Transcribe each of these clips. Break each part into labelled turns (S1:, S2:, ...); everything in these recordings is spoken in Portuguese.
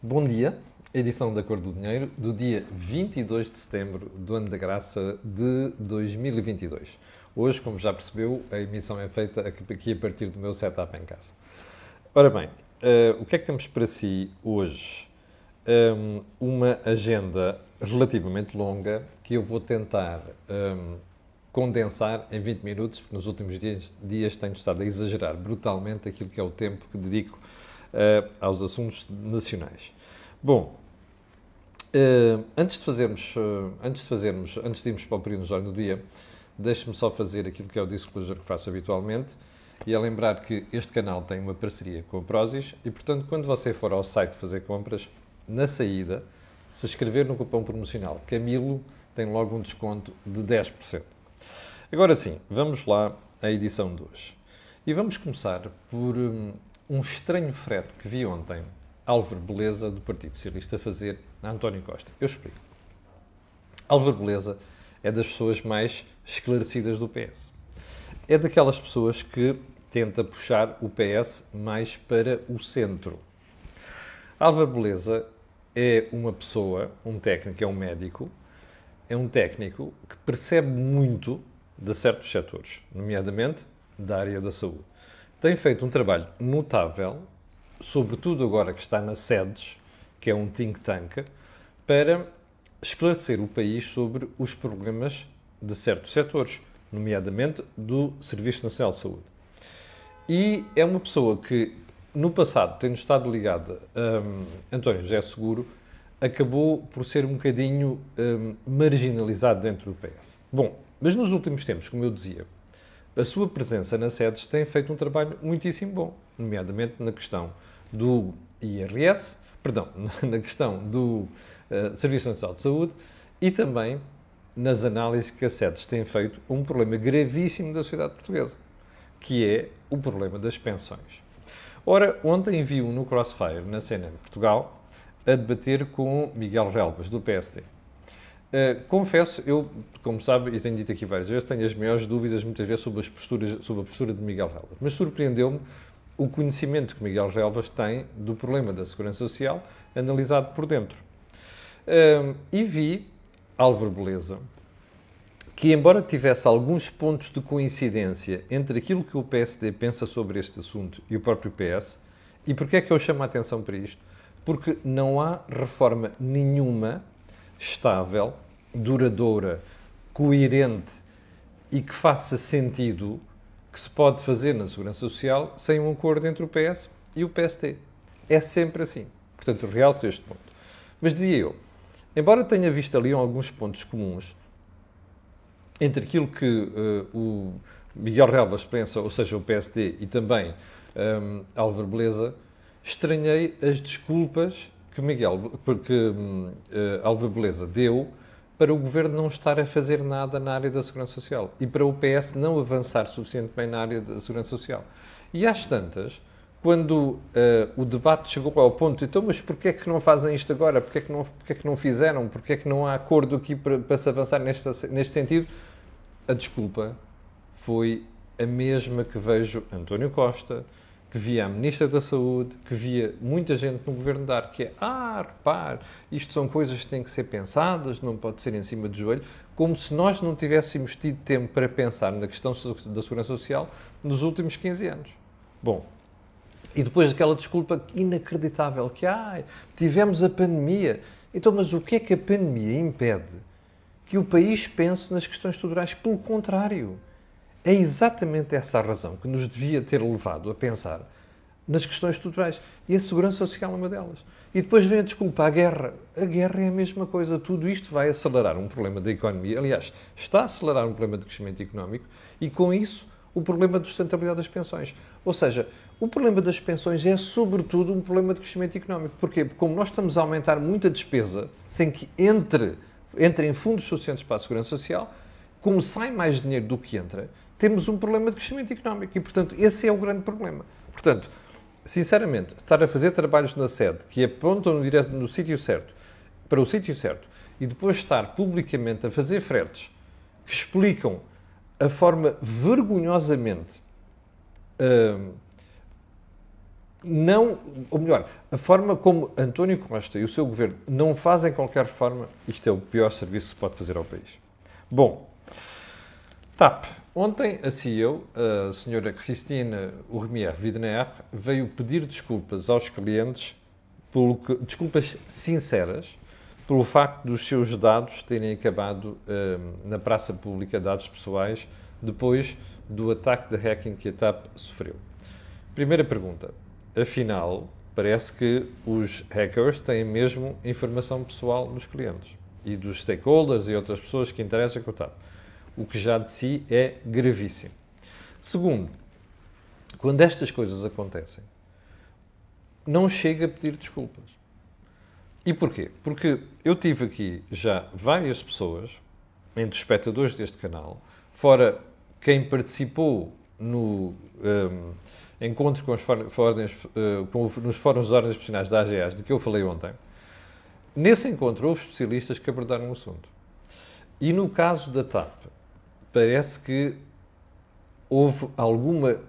S1: Bom dia, edição da Cor do Dinheiro do dia 22 de setembro do ano da graça de 2022. Hoje, como já percebeu, a emissão é feita aqui a partir do meu setup em casa. Ora bem, uh, o que é que temos para si hoje? Um, uma agenda relativamente longa que eu vou tentar um, condensar em 20 minutos, porque nos últimos dias, dias tenho estado a exagerar brutalmente aquilo que é o tempo que dedico uh, aos assuntos nacionais. Bom, uh, antes de fazermos, uh, antes de fazermos, antes de irmos para o período de do dia, deixe-me só fazer aquilo que é o disclosure que faço habitualmente e é lembrar que este canal tem uma parceria com a Prozis e, portanto, quando você for ao site fazer compras, na saída, se escrever no cupom promocional Camilo, tem logo um desconto de 10%. Agora sim, vamos lá à edição de hoje. E vamos começar por um, um estranho frete que vi ontem Álvaro Beleza, do Partido Socialista, fazer a António Costa. Eu explico. Álvaro Beleza é das pessoas mais esclarecidas do PS. É daquelas pessoas que tenta puxar o PS mais para o centro. Álvaro Beleza é uma pessoa, um técnico, é um médico, é um técnico que percebe muito de certos setores, nomeadamente da área da saúde. Tem feito um trabalho notável, sobretudo agora que está na SEDES, que é um think tank, para esclarecer o país sobre os problemas de certos setores, nomeadamente do Serviço Nacional de Saúde. E é uma pessoa que, no passado, tendo estado ligada a um, António José Seguro, acabou por ser um bocadinho um, marginalizado dentro do PS. Bom, mas nos últimos tempos, como eu dizia, a sua presença na SEDES tem feito um trabalho muitíssimo bom, nomeadamente na questão do IRS, perdão, na questão do uh, Serviço Nacional de Saúde e também nas análises que a SEDES tem feito um problema gravíssimo da sociedade portuguesa, que é o problema das pensões. Ora, ontem vi no Crossfire, na CNN Portugal, a debater com Miguel Relvas, do PSD. Uh, confesso, eu, como sabe, e tenho dito aqui várias vezes, tenho as maiores dúvidas muitas vezes sobre, as posturas, sobre a postura de Miguel Relvas. Mas surpreendeu-me o conhecimento que Miguel Relvas tem do problema da segurança social, analisado por dentro. Uh, e vi Álvaro Beleza, que embora tivesse alguns pontos de coincidência entre aquilo que o PSD pensa sobre este assunto e o próprio PS, e porquê é que eu chamo a atenção para isto? Porque não há reforma nenhuma estável, duradoura, coerente e que faça sentido que se pode fazer na Segurança Social sem um acordo entre o PS e o PST. É sempre assim. Portanto, realto este ponto. Mas dizia eu, embora tenha visto ali alguns pontos comuns entre aquilo que uh, o Miguel Relvas pensa, ou seja, o PSD, e também um, Álvaro Beleza, estranhei as desculpas que Miguel, porque uh, Álvaro Beleza deu para o governo não estar a fazer nada na área da segurança social e para o PS não avançar suficientemente na área da segurança social. E às tantas, quando uh, o debate chegou ao ponto, então, mas porquê é que não fazem isto agora? Porquê é que não, porquê é que não fizeram? Porquê é que não há acordo aqui para, para se avançar neste, neste sentido? A desculpa foi a mesma que vejo António Costa, que via a Ministra da Saúde, que via muita gente no Governo dar, que é, ah, repare, isto são coisas que têm que ser pensadas, não pode ser em cima do joelho, como se nós não tivéssemos tido tempo para pensar na questão da segurança social nos últimos 15 anos. Bom, e depois daquela desculpa inacreditável que, ah, tivemos a pandemia. Então, mas o que é que a pandemia impede que o país pense nas questões estruturais? Pelo contrário, é exatamente essa a razão que nos devia ter levado a pensar nas questões estruturais. E a segurança social é uma delas. E depois vem a desculpa, a guerra. A guerra é a mesma coisa. Tudo isto vai acelerar um problema da economia. Aliás, está a acelerar um problema de crescimento económico e, com isso, o problema de sustentabilidade das pensões. Ou seja, o problema das pensões é, sobretudo, um problema de crescimento económico. Porquê? Porque, como nós estamos a aumentar muita despesa sem que entre, entre em fundos suficientes para a segurança social, como sai mais dinheiro do que entra, temos um problema de crescimento económico e, portanto, esse é o grande problema. Portanto, sinceramente, estar a fazer trabalhos na sede que apontam no, direto, no sítio certo, para o sítio certo, e depois estar publicamente a fazer fretes que explicam a forma vergonhosamente uh, não, ou melhor, a forma como António Costa e o seu governo não fazem qualquer forma, isto é o pior serviço que se pode fazer ao país. Bom, TAP. Ontem a CEO, a senhora Christine Urmier Widener, veio pedir desculpas aos clientes, pelo que, desculpas sinceras, pelo facto dos seus dados terem acabado uh, na praça pública, dados pessoais, depois do ataque de hacking que a TAP sofreu. Primeira pergunta. Afinal, parece que os hackers têm mesmo informação pessoal dos clientes e dos stakeholders e outras pessoas que interessam com a TAP. O que já de si é gravíssimo. Segundo, quando estas coisas acontecem, não chega a pedir desculpas. E porquê? Porque eu tive aqui já várias pessoas, entre os espectadores deste canal, fora quem participou no um, encontro com os fóruns, uh, com, nos fóruns de ordens profissionais da AGAs, de que eu falei ontem, nesse encontro houve especialistas que abordaram o assunto. E no caso da TAP, parece que houve alguma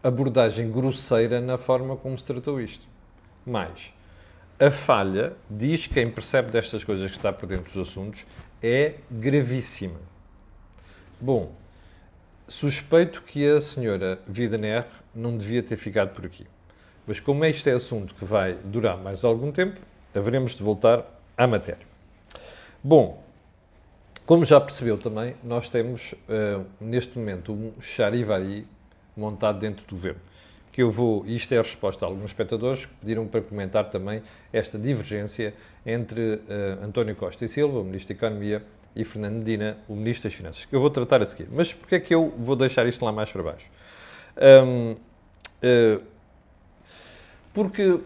S1: abordagem grosseira na forma como se tratou isto. Mais, a falha, diz quem percebe destas coisas que está por dentro dos assuntos, é gravíssima. Bom, suspeito que a senhora Widener não devia ter ficado por aqui. Mas como este é assunto que vai durar mais algum tempo, haveremos de voltar à matéria. Bom, como já percebeu também, nós temos uh, neste momento um charivari montado dentro do governo. Que eu vou, isto é a resposta a alguns espectadores que pediram para comentar também esta divergência entre uh, António Costa e Silva, o Ministro da Economia, e Fernando Medina, o Ministro das Finanças, que eu vou tratar a seguir. Mas porquê é que eu vou deixar isto lá mais para baixo? Um, uh, eh, porque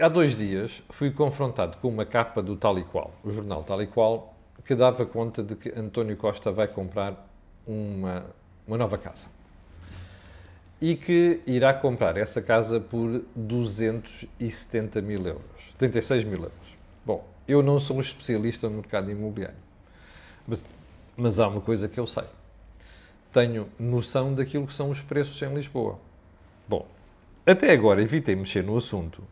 S1: há dois dias fui confrontado com uma capa do Tal e Qual, o jornal Tal e Qual, que dava conta de que António Costa vai comprar uma, uma nova casa. E que irá comprar essa casa por 270 mil euros, 76 mil euros. Bom, eu não sou um especialista no mercado imobiliário, mas, mas há uma coisa que eu sei tenho noção daquilo que são os preços em Lisboa. Bom, até agora evitei mexer no assunto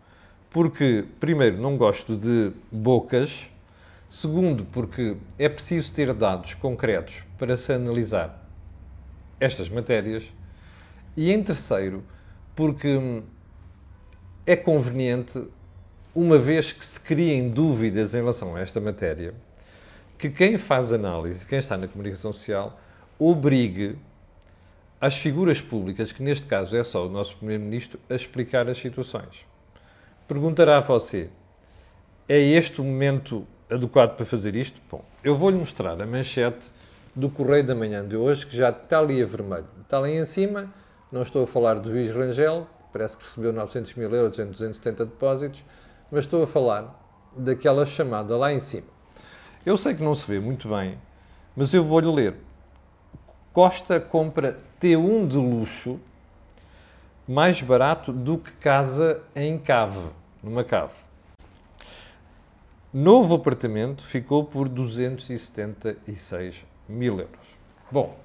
S1: porque, primeiro, não gosto de bocas, segundo, porque é preciso ter dados concretos para se analisar estas matérias, e em terceiro, porque é conveniente, uma vez que se criem dúvidas em relação a esta matéria, que quem faz análise, quem está na comunicação social, obrigue as figuras públicas, que neste caso é só o nosso Primeiro-Ministro, a explicar as situações. Perguntará a você: é este o momento adequado para fazer isto? Bom, eu vou-lhe mostrar a manchete do Correio da Manhã de hoje, que já está ali a vermelho. Está ali em cima, não estou a falar do Luís Rangel, parece que recebeu 900 mil euros em 270 depósitos, mas estou a falar daquela chamada lá em cima. Eu sei que não se vê muito bem, mas eu vou-lhe ler. Costa compra T1 de luxo mais barato do que casa em cave, numa cave. Novo apartamento ficou por 276 mil euros. Bom,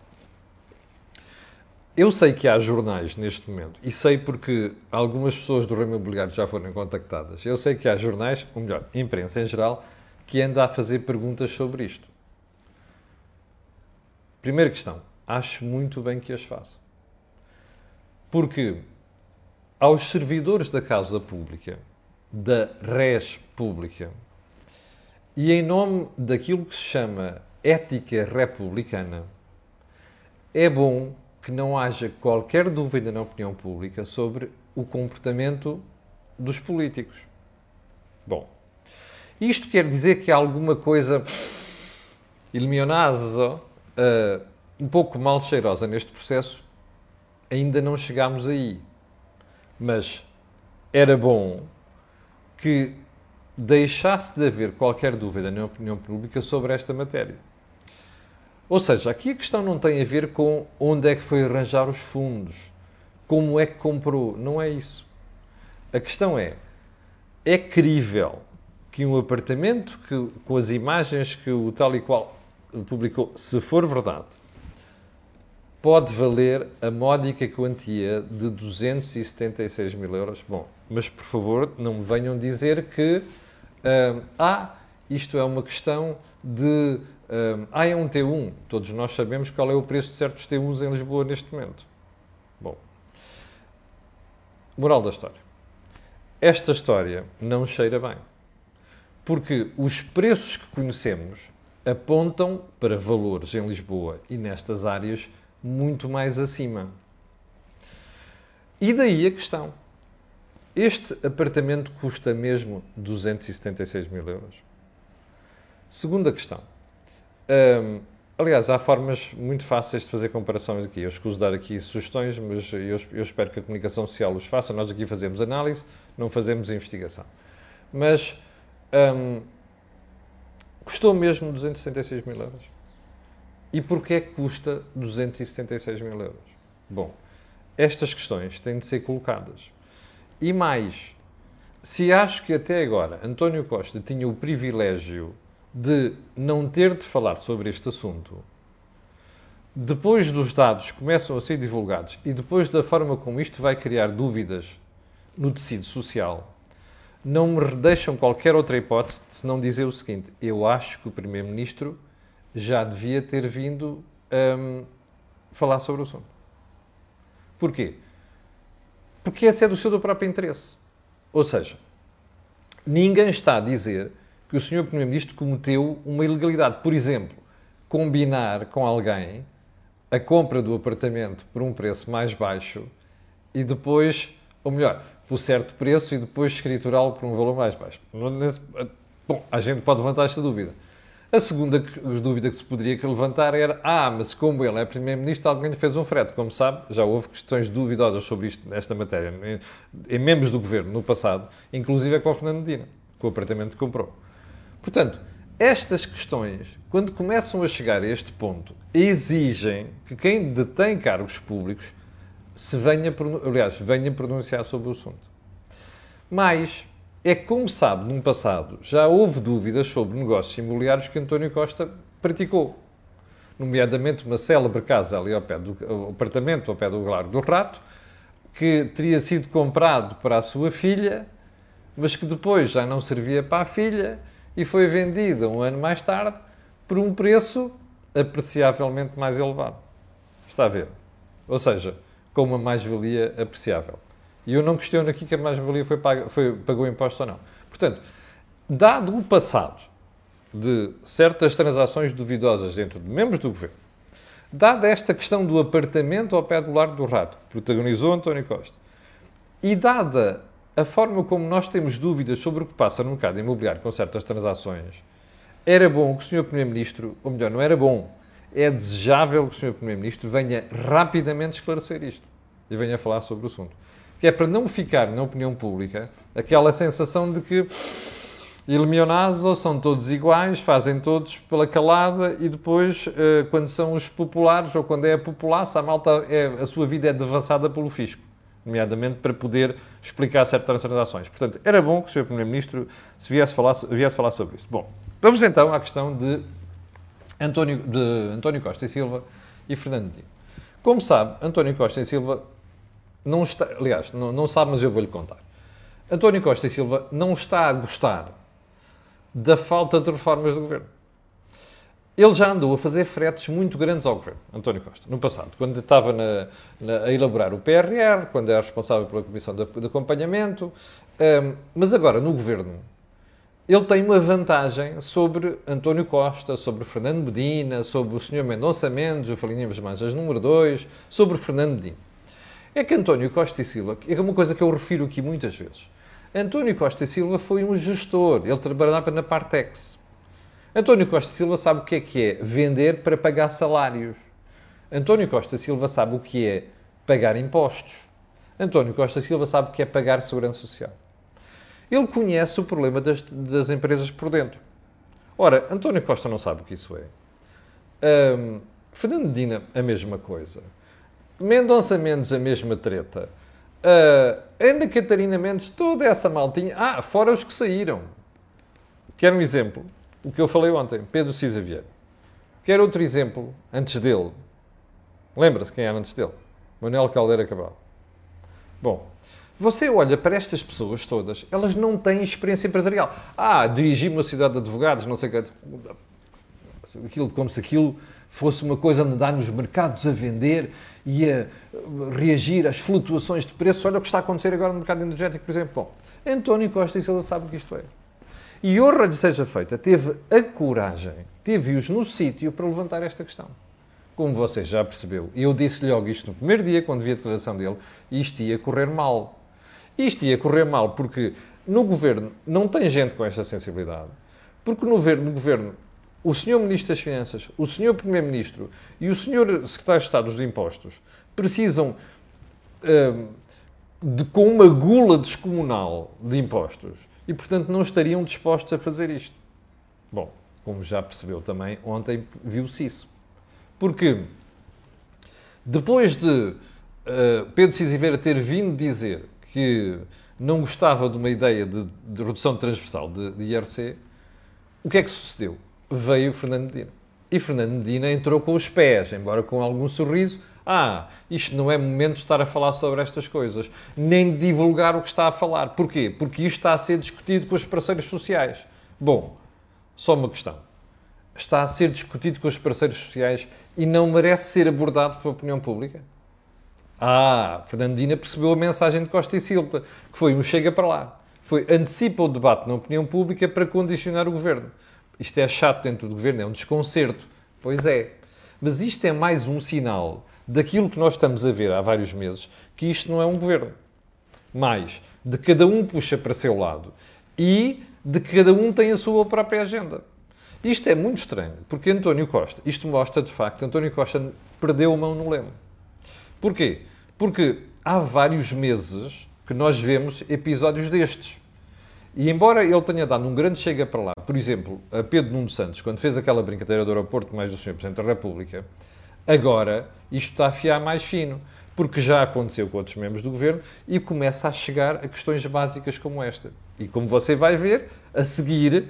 S1: eu sei que há jornais neste momento, e sei porque algumas pessoas do ramo imobiliário já foram contactadas. Eu sei que há jornais, ou melhor, imprensa em geral, que anda a fazer perguntas sobre isto. Primeira questão: acho muito bem que as faça. Porque aos servidores da causa pública, da res pública, e em nome daquilo que se chama ética republicana, é bom que não haja qualquer dúvida na opinião pública sobre o comportamento dos políticos. Bom, isto quer dizer que há alguma coisa illuminasa uh, um pouco mal cheirosa neste processo, ainda não chegámos aí. Mas era bom que deixasse de haver qualquer dúvida na opinião pública sobre esta matéria. Ou seja, aqui a questão não tem a ver com onde é que foi arranjar os fundos, como é que comprou, não é isso. A questão é: é crível que um apartamento que, com as imagens que o tal e qual publicou, se for verdade, pode valer a módica quantia de 276 mil euros. Bom, mas por favor não me venham dizer que ah, isto é uma questão de ah, é um T1. Todos nós sabemos qual é o preço de certos T1s em Lisboa neste momento. Bom, moral da história. Esta história não cheira bem. Porque os preços que conhecemos apontam para valores em Lisboa e nestas áreas muito mais acima. E daí a questão. Este apartamento custa mesmo 276 mil euros? Segunda questão. Hum, aliás, há formas muito fáceis de fazer comparações aqui. Eu escuso dar aqui sugestões, mas eu, eu espero que a comunicação social os faça. Nós aqui fazemos análise, não fazemos investigação. Mas hum, custou mesmo 276 mil euros? E porquê custa 276 mil euros? Bom, estas questões têm de ser colocadas. E mais, se acho que até agora António Costa tinha o privilégio de não ter de falar sobre este assunto, depois dos dados começam a ser divulgados e depois da forma como isto vai criar dúvidas no tecido social, não me deixam qualquer outra hipótese de não dizer o seguinte: eu acho que o Primeiro-Ministro já devia ter vindo um, falar sobre o assunto. Porquê? Porque esse é do seu próprio interesse. Ou seja, ninguém está a dizer que o Sr. Primeiro-Ministro cometeu uma ilegalidade. Por exemplo, combinar com alguém a compra do apartamento por um preço mais baixo e depois, ou melhor, por certo preço e depois escriturá-lo por um valor mais baixo. Bom, a gente pode levantar esta dúvida. A segunda dúvida que se poderia levantar era: ah, mas como ele é Primeiro-Ministro, alguém lhe fez um frete. Como sabe, já houve questões duvidosas sobre isto, nesta matéria, em, membros do governo no passado, inclusive é com o Fernando Medina, com o apartamento que comprou. Portanto, estas questões, quando começam a chegar a este ponto, exigem que quem detém cargos públicos se venha, aliás, venha pronunciar sobre o assunto. Mas é que, como sabe, no passado já houve dúvidas sobre negócios imobiliários que António Costa praticou. Nomeadamente uma célebre casa ali ao pé do apartamento, ao pé do Largo do Rato, que teria sido comprado para a sua filha, mas que depois já não servia para a filha e foi vendida um ano mais tarde por um preço apreciavelmente mais elevado. Está a ver? Ou seja, com uma mais-valia apreciável. E eu não questiono aqui que a mais-valia foi, foi pagou imposto ou não. Portanto, dado o passado de certas transações duvidosas dentro de membros do governo, dada esta questão do apartamento ao pé do Largo do Rato, que protagonizou António Costa, e dada a forma como nós temos dúvidas sobre o que passa no mercado imobiliário com certas transações, era bom que o Sr. Primeiro-Ministro, ou melhor, não era bom, é desejável que o Sr. Primeiro-Ministro venha rapidamente esclarecer isto e venha falar sobre o assunto que é para não ficar na opinião pública aquela sensação de que ou são todos iguais, fazem todos pela calada e depois, eh, quando são os populares ou quando é a populaça, a malta, é, a sua vida é devassada pelo fisco, nomeadamente para poder explicar certas transações. Portanto, era bom que o Sr. Primeiro-Ministro se viesse falar, viesse falar sobre isso. Bom, vamos então à questão de António, de António Costa e Silva e Fernando Dino. Como sabe, António Costa e Silva não está, aliás, não, não sabe, mas eu vou-lhe contar. António Costa e Silva não está a gostar da falta de reformas do governo. Ele já andou a fazer fretes muito grandes ao governo, António Costa, no passado, quando estava na, na, a elaborar o PRR, quando era responsável pela Comissão de, de Acompanhamento, um, mas agora no governo ele tem uma vantagem sobre António Costa, sobre Fernando Medina, sobre o Sr. Mendonça Mendes, o Falinhas Mais as número 2, sobre Fernando Medina. É que António Costa e Silva, é uma coisa que eu refiro aqui muitas vezes. António Costa e Silva foi um gestor, ele trabalhava na Partex. António Costa e Silva sabe o que é que é vender para pagar salários. António Costa e Silva sabe o que é pagar impostos. António Costa e Silva sabe o que é pagar segurança social. Ele conhece o problema das, das empresas por dentro. Ora, António Costa não sabe o que isso é. Um, Fernando Medina, a mesma coisa. Mendonça Mendes, a mesma treta. Uh, Ana Catarina Mendes, toda essa maltinha. Ah, fora os que saíram. Quero um exemplo. O que eu falei ontem, Pedro Cisa Vieira. Quero outro exemplo, antes dele. Lembra-se quem era antes dele? Manuel Caldeira Cabral. Bom, você olha para estas pessoas todas, elas não têm experiência empresarial. Ah, dirigi uma cidade de advogados, não sei o que. Aquilo, como se aquilo fosse uma coisa andar nos mercados a vender e a reagir às flutuações de preços. Olha o que está a acontecer agora no mercado energético, por exemplo. Bom, António Costa e Silva sabe o que isto é. E honra lhe seja feita, teve a coragem, teve-os no sítio para levantar esta questão. Como você já percebeu, eu disse-lhe logo isto no primeiro dia, quando vi a declaração dele, isto ia correr mal. Isto ia correr mal porque no governo não tem gente com esta sensibilidade. Porque no governo, no governo o senhor Ministro das Finanças, o senhor Primeiro-Ministro e o senhor Secretário de Estado dos Impostos precisam hum, de, com uma gula descomunal de impostos e, portanto, não estariam dispostos a fazer isto. Bom, como já percebeu também, ontem viu-se isso. Porque depois de uh, Pedro Cisiveira ter vindo dizer que não gostava de uma ideia de, de redução transversal de, de IRC, o que é que sucedeu? Veio Fernando Medina. E Fernando Medina entrou com os pés, embora com algum sorriso. Ah, isto não é momento de estar a falar sobre estas coisas, nem de divulgar o que está a falar. Porquê? Porque isto está a ser discutido com os parceiros sociais. Bom, só uma questão. Está a ser discutido com os parceiros sociais e não merece ser abordado pela opinião pública? Ah, Fernandina percebeu a mensagem de Costa e Silva, que foi um chega para lá. Foi antecipa o debate na opinião pública para condicionar o governo. Isto é chato dentro do governo, é um desconcerto. Pois é. Mas isto é mais um sinal daquilo que nós estamos a ver há vários meses, que isto não é um governo. Mais, de cada um puxa para seu lado e de cada um tem a sua própria agenda. Isto é muito estranho, porque António Costa, isto mostra de facto, António Costa perdeu a mão no leme. Porquê? Porque há vários meses que nós vemos episódios destes. E embora ele tenha dado um grande chega para lá, por exemplo, a Pedro Nuno Santos, quando fez aquela brincadeira do aeroporto mais do Sr. Presidente da República, agora isto está a fiar mais fino, porque já aconteceu com outros membros do governo e começa a chegar a questões básicas como esta. E como você vai ver, a seguir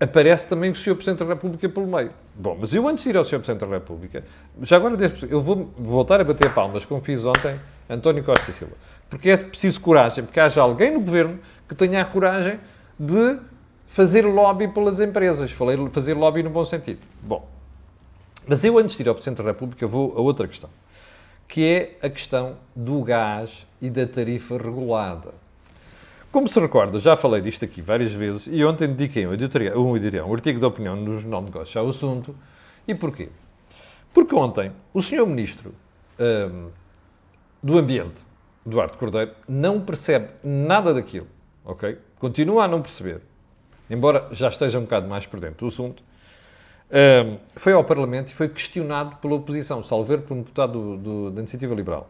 S1: aparece também o Sr. Presidente da República pelo meio. Bom, mas eu antes de ir ao Sr. Presidente da República, já agora eu vou voltar a bater palmas, como fiz ontem, António Costa Silva. Porque é preciso coragem, porque haja alguém no governo que tenha a coragem de fazer lobby pelas empresas. Falei fazer lobby no bom sentido. Bom, mas eu antes de ir ao Presidente da República vou a outra questão, que é a questão do gás e da tarifa regulada. Como se recorda, já falei disto aqui várias vezes e ontem dediquei um, editorial, um, um artigo de opinião no Jornal de Negócios ao assunto. E porquê? Porque ontem o Sr. Ministro um, do Ambiente, Eduardo Cordeiro, não percebe nada daquilo, ok? Continua a não perceber, embora já esteja um bocado mais por dentro do assunto. Um, foi ao Parlamento e foi questionado pela oposição, salvo por um deputado do, do, da Iniciativa Liberal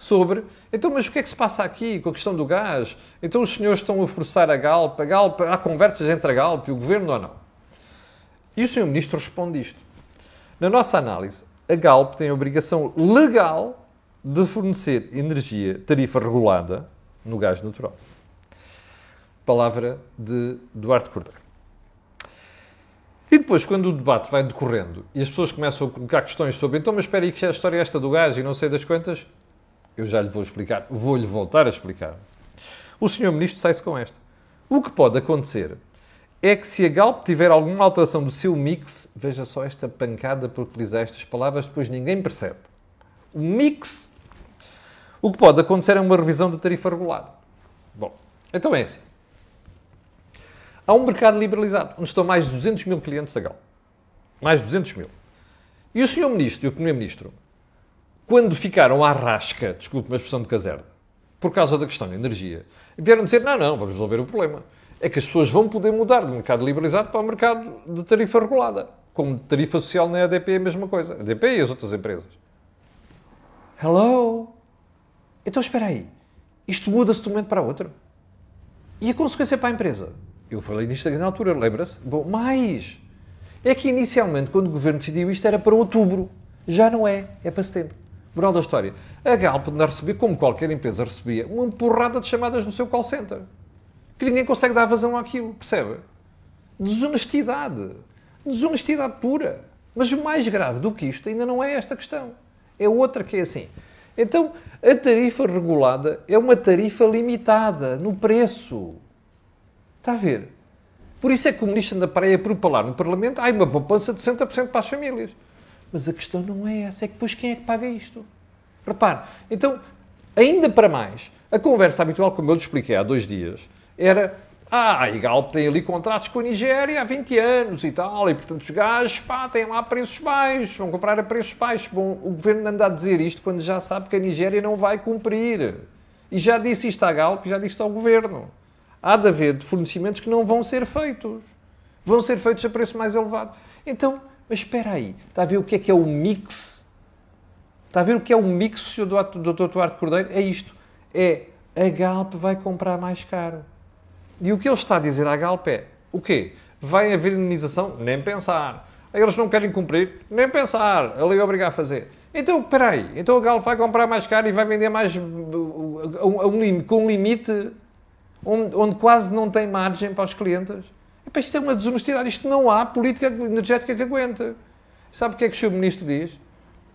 S1: sobre então, mas o que é que se passa aqui com a questão do gás? Então os senhores estão a forçar a Galp, a Galp, há conversas entre a Galp e o governo ou não? E o senhor ministro responde isto. Na nossa análise, a Galp tem a obrigação legal de fornecer energia tarifa regulada no gás natural. Palavra de Duarte Cordeiro. E depois, quando o debate vai decorrendo e as pessoas começam a colocar questões sobre então, mas espera aí que a história é esta do gás e não sei das quantas, eu já lhe vou explicar, vou-lhe voltar a explicar. O senhor ministro sai-se com esta. O que pode acontecer é que se a Galp tiver alguma alteração do seu mix, veja só esta pancada por utilizar estas palavras, depois ninguém percebe. O mix, o que pode acontecer é uma revisão da tarifa regulada. Bom, então é assim. Há um mercado liberalizado, onde estão mais de 200 mil clientes da Galp. Mais de 200 mil. E o senhor ministro e o primeiro-ministro quando ficaram à rasca, desculpe uma expressão de caserna, por causa da questão da energia, vieram dizer, não, não, vamos resolver o problema. É que as pessoas vão poder mudar do mercado liberalizado para o mercado de tarifa regulada. Como tarifa social na EDP é a mesma coisa. A EDP e as outras empresas. Hello? Então espera aí. Isto muda-se de um momento para outro. E a consequência para a empresa? Eu falei nisto na altura, lembra-se? Bom, mais. É que inicialmente, quando o governo decidiu isto, era para outubro. Já não é. É para setembro. Moral da história. A Galp anda a receber, como qualquer empresa recebia, uma porrada de chamadas no seu call center. Que ninguém consegue dar vazão àquilo, percebe? Desonestidade. Desonestidade pura. Mas o mais grave do que isto ainda não é esta questão. É outra que é assim. Então, a tarifa regulada é uma tarifa limitada no preço. Está a ver? Por isso é que o ministro anda para aí a propalar no Parlamento, há uma poupança de 60% para as famílias. Mas a questão não é essa, é que depois quem é que paga isto? Repare, então, ainda para mais, a conversa habitual, como eu lhe expliquei há dois dias, era ah, a Galp tem ali contratos com a Nigéria há 20 anos e tal, e portanto os gajos, pá, têm lá preços baixos, vão comprar a preços baixos. Bom, o governo anda a dizer isto quando já sabe que a Nigéria não vai cumprir. E já disse isto à Galp, já disse isto ao governo. Há de haver fornecimentos que não vão ser feitos. Vão ser feitos a preço mais elevado. Então, mas espera aí, está a ver o que é que é o mix? Está a ver o que é o mix, Sr. Dr. Duarte Cordeiro? É isto. É, a Galp vai comprar mais caro. E o que ele está a dizer à Galp é, o quê? Vai haver indenização? Nem pensar. Eles não querem cumprir? Nem pensar. A lei obriga a fazer. Então, espera aí. Então a Galp vai comprar mais caro e vai vender mais um, um, com um limite onde, onde, quase não tem margem para os clientes. Epá, isto é uma desonestidade. Isto não há política energética que aguente. Sabe o que é que o Sr. Ministro diz?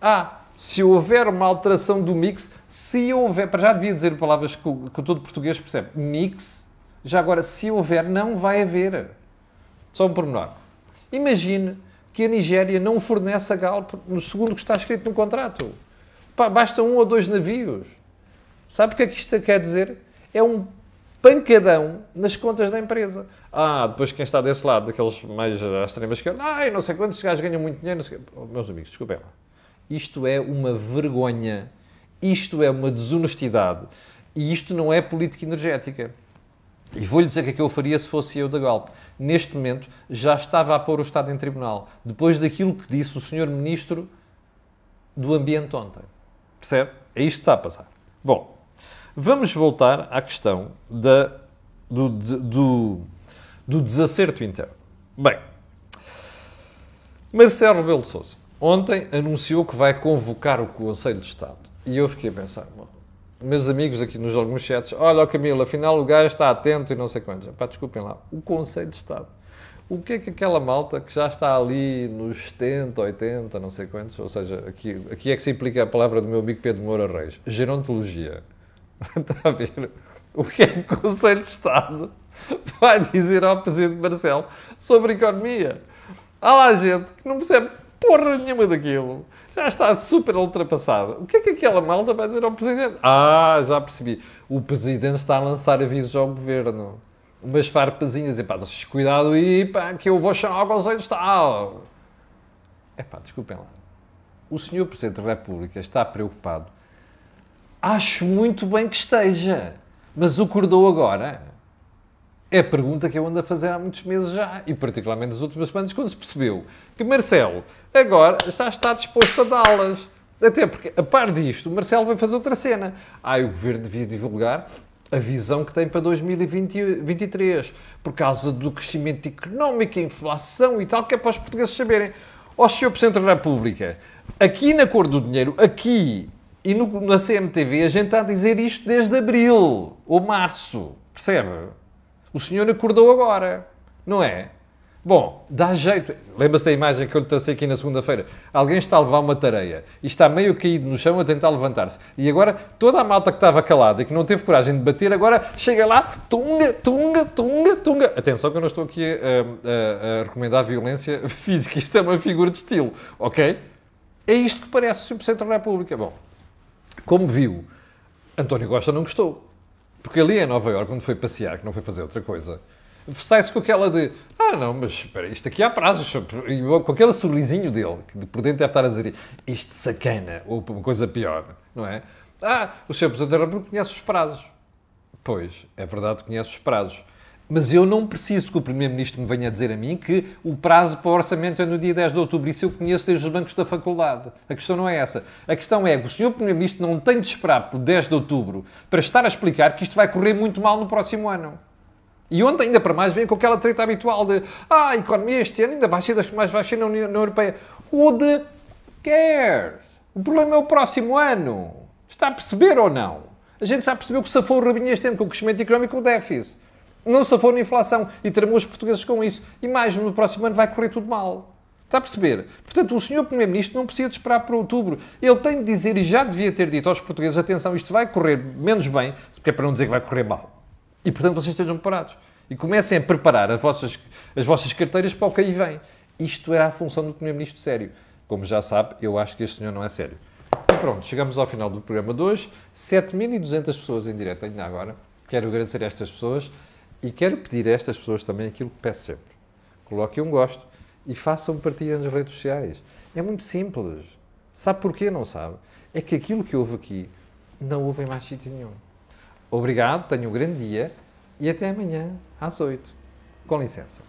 S1: Ah, se houver uma alteração do mix, se houver, para já devia dizer palavras que, que todo português percebe, mix, já agora, se houver, não vai haver. Só um pormenor. Imagine que a Nigéria não fornece a Galp no segundo que está escrito no contrato. Pá, basta um ou dois navios. Sabe o que é que isto quer dizer? É um pancadão nas contas da empresa. Ah, depois quem está desse lado, daqueles mais à extrema esquerda, ah, não sei quantos gajos ganham muito dinheiro. Oh, meus amigos, desculpem lá. Isto é uma vergonha, isto é uma desonestidade e isto não é política energética. E vou-lhe dizer o que é que eu faria se fosse eu da Galp. Neste momento, já estava a pôr o Estado em tribunal, depois daquilo que disse o Sr. Ministro do Ambiente ontem. Percebe? É isto que está a passar. Bom, vamos voltar à questão da, do, do, do desacerto interno. Bem, Marcelo Rebelo de Sousa ontem anunciou que vai convocar o Conselho de Estado. E eu fiquei a pensar, meus amigos aqui nos alguns chats, olha, Camilo, afinal o gajo está atento e não sei quantos. Pá, desculpem lá, o Conselho de Estado. O que é que aquela malta que já está ali nos 70, 80, não sei quantos, ou seja, aqui, aqui é que se implica a palavra do meu amigo Pedro Moura Reis, gerontologia. Está a ver? O que é que o Conselho de Estado vai dizer ao Presidente Marcelo sobre economia? Há lá gente que não percebe porra nenhuma daquilo já está super ultrapassada. O que é que aquela malta vai dizer ao Presidente? Ah, já percebi. O Presidente está a lançar avisos ao Governo. Umas farpazinhas. E pá, cuidado aí, pá, que eu vou chamar o Conselho de Estado. É pá, desculpem lá. O Sr. Presidente da República está preocupado. Acho muito bem que esteja. Mas o acordou agora? É a pergunta que eu ando a fazer há muitos meses já, e particularmente nas últimas semanas, quando se percebeu que Marcelo agora já está disposto a dá-las. Até porque, a par disto, o Marcelo vai fazer outra cena. Ah, o governo devia divulgar a visão que tem para 2023, por causa do crescimento económico, a inflação e tal, que é para os portugueses saberem. Ó, Sr. Presidente da República, aqui na cor do dinheiro, aqui e no, na CMTV, a gente está a dizer isto desde abril ou março, percebe? O senhor acordou agora, não é? Bom, dá jeito. Lembra-se da imagem que eu lhe tracei aqui na segunda-feira? Alguém está a levar uma tareia e está meio caído no chão a tentar levantar-se. E agora toda a malta que estava calada e que não teve coragem de bater, agora chega lá, tunga, tunga, tunga, tunga. Atenção que eu não estou aqui a, a, a recomendar violência física. Isto é uma figura de estilo, ok? É isto que parece o Centro da República. Bom, como viu, António Costa não gostou. Porque ali em Nova Iorque, quando foi passear, que não foi fazer outra coisa, sai-se com aquela de ah, não, mas espera, isto aqui há prazos. E com aquele sorrisinho dele, que por dentro deve estar a dizer isto sacana, ou uma coisa pior, não é? Ah, o Sr. Presidente da República conhece os prazos. Pois, é verdade que conhece os prazos. Mas eu não preciso que o Primeiro-Ministro me venha dizer a mim que o prazo para o orçamento é no dia 10 de outubro. Isso eu conheço desde os bancos da faculdade. A questão não é essa. A questão é que o Sr. Primeiro-Ministro não tem de esperar por 10 de outubro para estar a explicar que isto vai correr muito mal no próximo ano. E ontem, ainda para mais, vem com aquela treta habitual de ah, a economia este ano ainda vai ser das que mais vai ser na União Europeia. Who the cares? O problema é o próximo ano. Está a perceber ou não? A gente já percebeu que safou o rabinho este ano com o crescimento económico e o déficit não se na inflação e teremos os portugueses com isso. E mais, no próximo ano vai correr tudo mal. Está a perceber? Portanto, o senhor Primeiro-Ministro não precisa de esperar para outubro. Ele tem de dizer, e já devia ter dito aos portugueses, atenção, isto vai correr menos bem, porque é para não dizer que vai correr mal. E, portanto, vocês estejam preparados. E comecem a preparar as vossas, as vossas carteiras para o que aí vem. Isto era a função do Primeiro-Ministro sério. Como já sabe, eu acho que este senhor não é sério. E pronto, chegamos ao final do programa de hoje. 7.200 pessoas em direto ainda agora. Quero agradecer a estas pessoas e quero pedir a estas pessoas também aquilo que peço sempre. Coloquem um gosto e façam partilha nas redes sociais. É muito simples. Sabe porquê? Não sabe? É que aquilo que houve aqui não houve em mais sítio nenhum. Obrigado, tenham um grande dia e até amanhã às 8. Com licença.